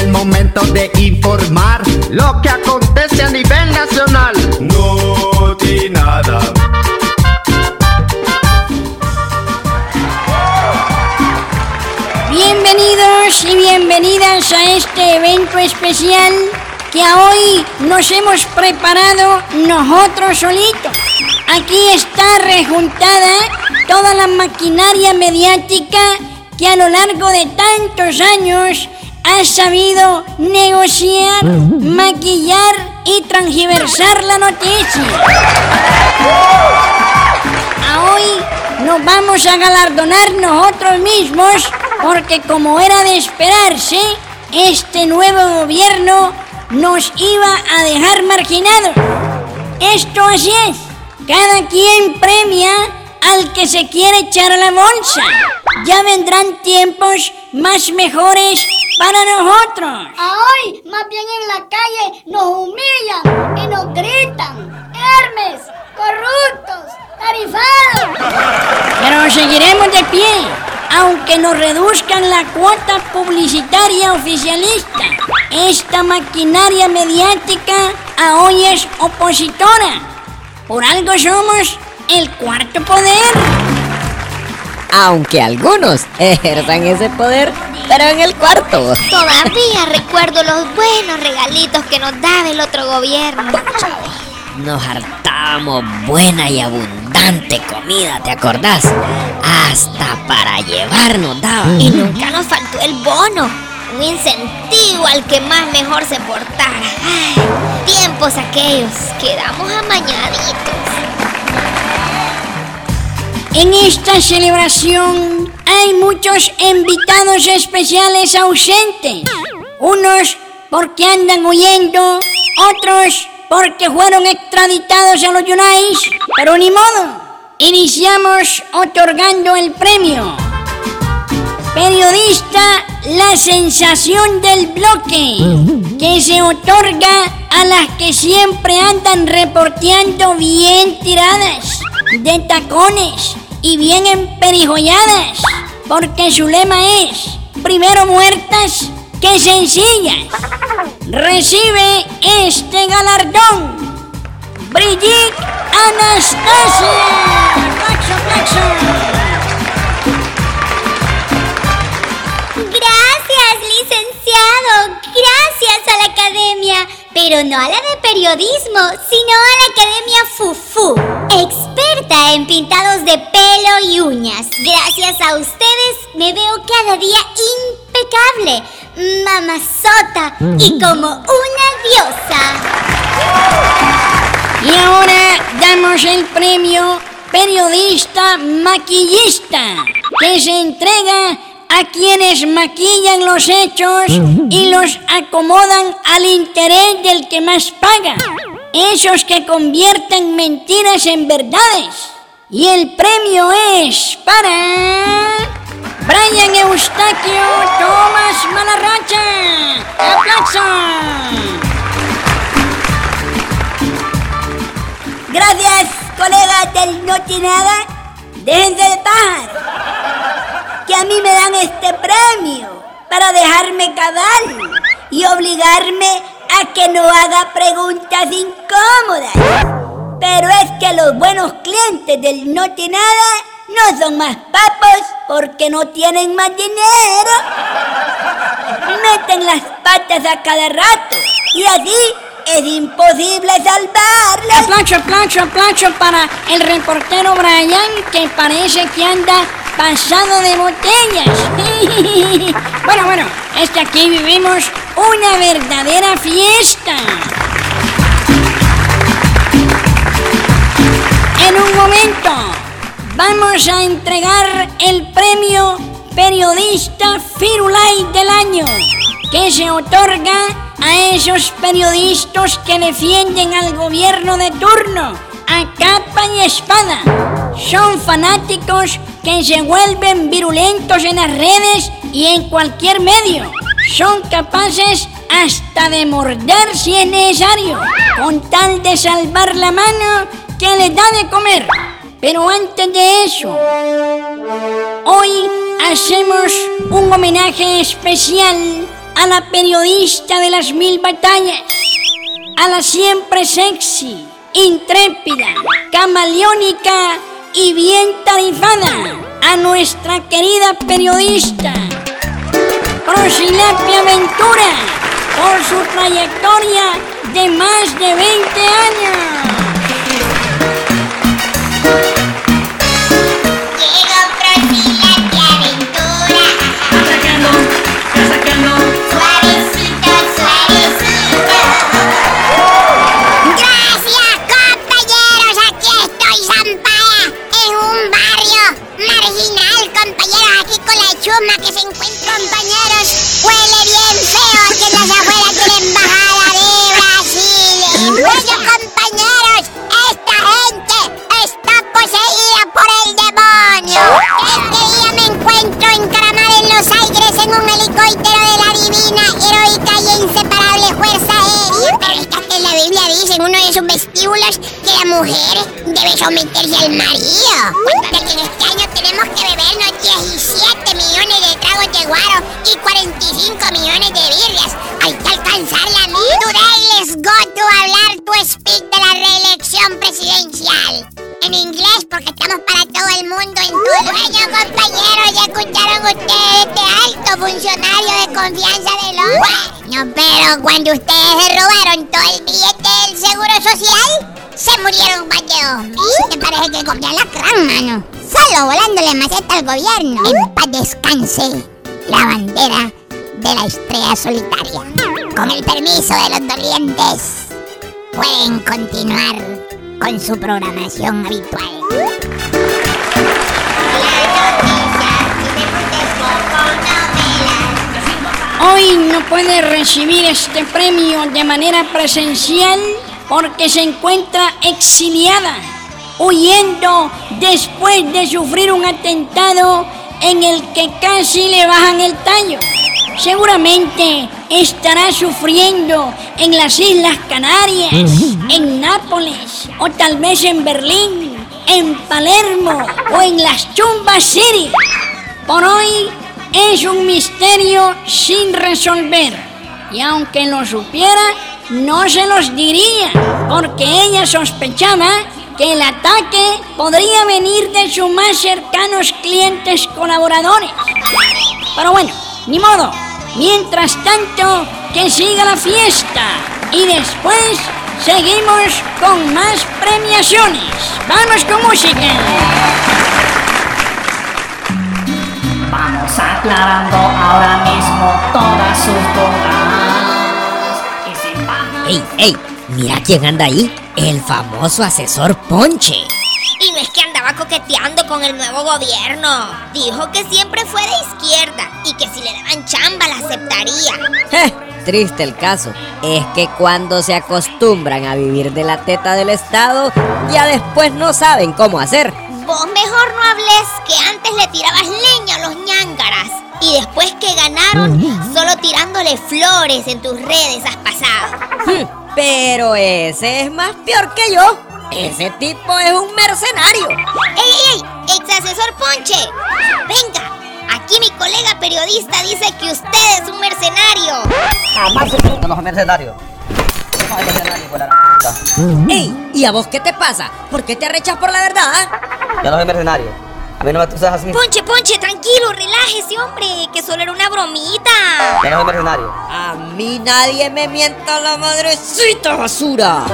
el momento de informar lo que acontece a nivel nacional. No nada. Bienvenidos y bienvenidas a este evento especial que hoy nos hemos preparado nosotros solitos. Aquí está rejuntada toda la maquinaria mediática que a lo largo de tantos años ha sabido negociar, maquillar y transversar la noticia. A hoy nos vamos a galardonar nosotros mismos porque como era de esperarse, este nuevo gobierno nos iba a dejar marginados. Esto así es. Cada quien premia al que se quiere echar a la bolsa. Ya vendrán tiempos más mejores para nosotros. Hoy, más bien en la calle, nos humillan y nos gritan. Hermes, corruptos, tarifados. Pero seguiremos de pie, aunque nos reduzcan la cuota publicitaria oficialista. Esta maquinaria mediática a hoy es opositora. Por algo somos el cuarto poder. Aunque algunos ejerzan ese poder, pero en el cuarto. Todavía recuerdo los buenos regalitos que nos daba el otro gobierno. Nos hartábamos buena y abundante comida, ¿te acordás? Hasta para llevar nos daba. Y nunca nos faltó el bono, un incentivo al que más mejor se portara. Ay, tiempos aquellos, quedamos amañaditos. En esta celebración hay muchos invitados especiales ausentes. Unos porque andan huyendo, otros porque fueron extraditados a los United, pero ni modo. Iniciamos otorgando el premio. Periodista, la sensación del bloque, que se otorga a las que siempre andan reporteando bien tiradas, de tacones y bien emperijolladas, porque su lema es, primero muertas que sencillas. Recibe este galardón Brigitte Anastasia. Gracias, licenciado. Gracias a la academia. Pero no a la de periodismo, sino a la academia FUFU. Experta en pintados de pelo y uñas. Gracias a ustedes me veo cada día impecable, mamazota y como una diosa. Y ahora damos el premio Periodista Maquillista, que se entrega a quienes maquillan los hechos y los acomodan al interés del que más paga. Esos que convierten mentiras en verdades. Y el premio es para... Brian Eustaquio Tomás Malarracha. ¡Aplauso! Gracias, colegas del No Tiene Nada. Déjense de pajas. Que a mí me dan este premio para dejarme cabal y obligarme que no haga preguntas incómodas. Pero es que los buenos clientes del No Tiene Nada no son más papos porque no tienen más dinero. Meten las patas a cada rato y así es imposible salvarlos. Aplauso, aplauso, aplauso para el reportero Brian que parece que anda pasado de botellas. bueno, bueno, es que aquí vivimos una verdadera fiesta. En un momento vamos a entregar el premio Periodista Firulai del año que se otorga a esos periodistas que defienden al gobierno de turno a capa y espada. Son fanáticos que se vuelven virulentos en las redes y en cualquier medio. Son capaces hasta de morder si es necesario, con tal de salvar la mano que les da de comer. Pero antes de eso, hoy hacemos un homenaje especial a la periodista de las mil batallas, a la siempre sexy, intrépida, camaleónica y bien tarifada, a nuestra querida periodista, Prosilapia Ventura, por su trayectoria de más de 20 años. Mujer debe someterse al marido. Cuéntate que en este año tenemos que bebernos 17 millones de tragos de guaro y 45 millones de birrias. Hay que alcanzar la mil. Today let's go to hablar tu speech de la reelección presidencial. En inglés, porque estamos para todo el mundo en todo el compañeros. Ya escucharon ustedes este alto funcionario confianza de los... Bueno, pero cuando ustedes se robaron todo el billete del Seguro Social se murieron más de dos mil. ¿Te parece que copian la gran mano? Solo volándole maceta al gobierno. En paz descanse la bandera de la estrella solitaria. Con el permiso de los dolientes, pueden continuar con su programación habitual. Hoy no puede recibir este premio de manera presencial porque se encuentra exiliada, huyendo después de sufrir un atentado en el que casi le bajan el tallo. Seguramente estará sufriendo en las Islas Canarias, en Nápoles, o tal vez en Berlín, en Palermo o en las Chumbas City. Por hoy es un misterio sin resolver. Y aunque lo supiera, no se los diría, porque ella sospechaba que el ataque podría venir de sus más cercanos clientes colaboradores. Pero bueno, ni modo. Mientras tanto, que siga la fiesta. Y después seguimos con más premiaciones. Vamos con música. Aclarando ahora mismo todas sus dudas. ¡Ey, ey! Mira quién anda ahí. El famoso asesor Ponche. Y no es que andaba coqueteando con el nuevo gobierno. Dijo que siempre fue de izquierda y que si le daban chamba la aceptaría. Triste el caso. Es que cuando se acostumbran a vivir de la teta del Estado, ya después no saben cómo hacer. Vos mejor no hables que antes le tirabas Y después que ganaron, solo tirándole flores en tus redes has pasado. Pero ese es más peor que yo. Ese tipo es un mercenario. ¡Ey, ey, ey! ¡Ex asesor Ponche! ¡Venga! Aquí mi colega periodista dice que usted es un mercenario. Jamás no mercenario. ¡Ey! ¿Y a vos qué te pasa? ¿Por qué te arrechas por la verdad? Yo no soy mercenario. A mí no me así. Ponche, Ponche, tranquilo, relájese, hombre, que solo era una bromita. Ya no soy mercenario. A mí nadie me mienta la madrecita basura.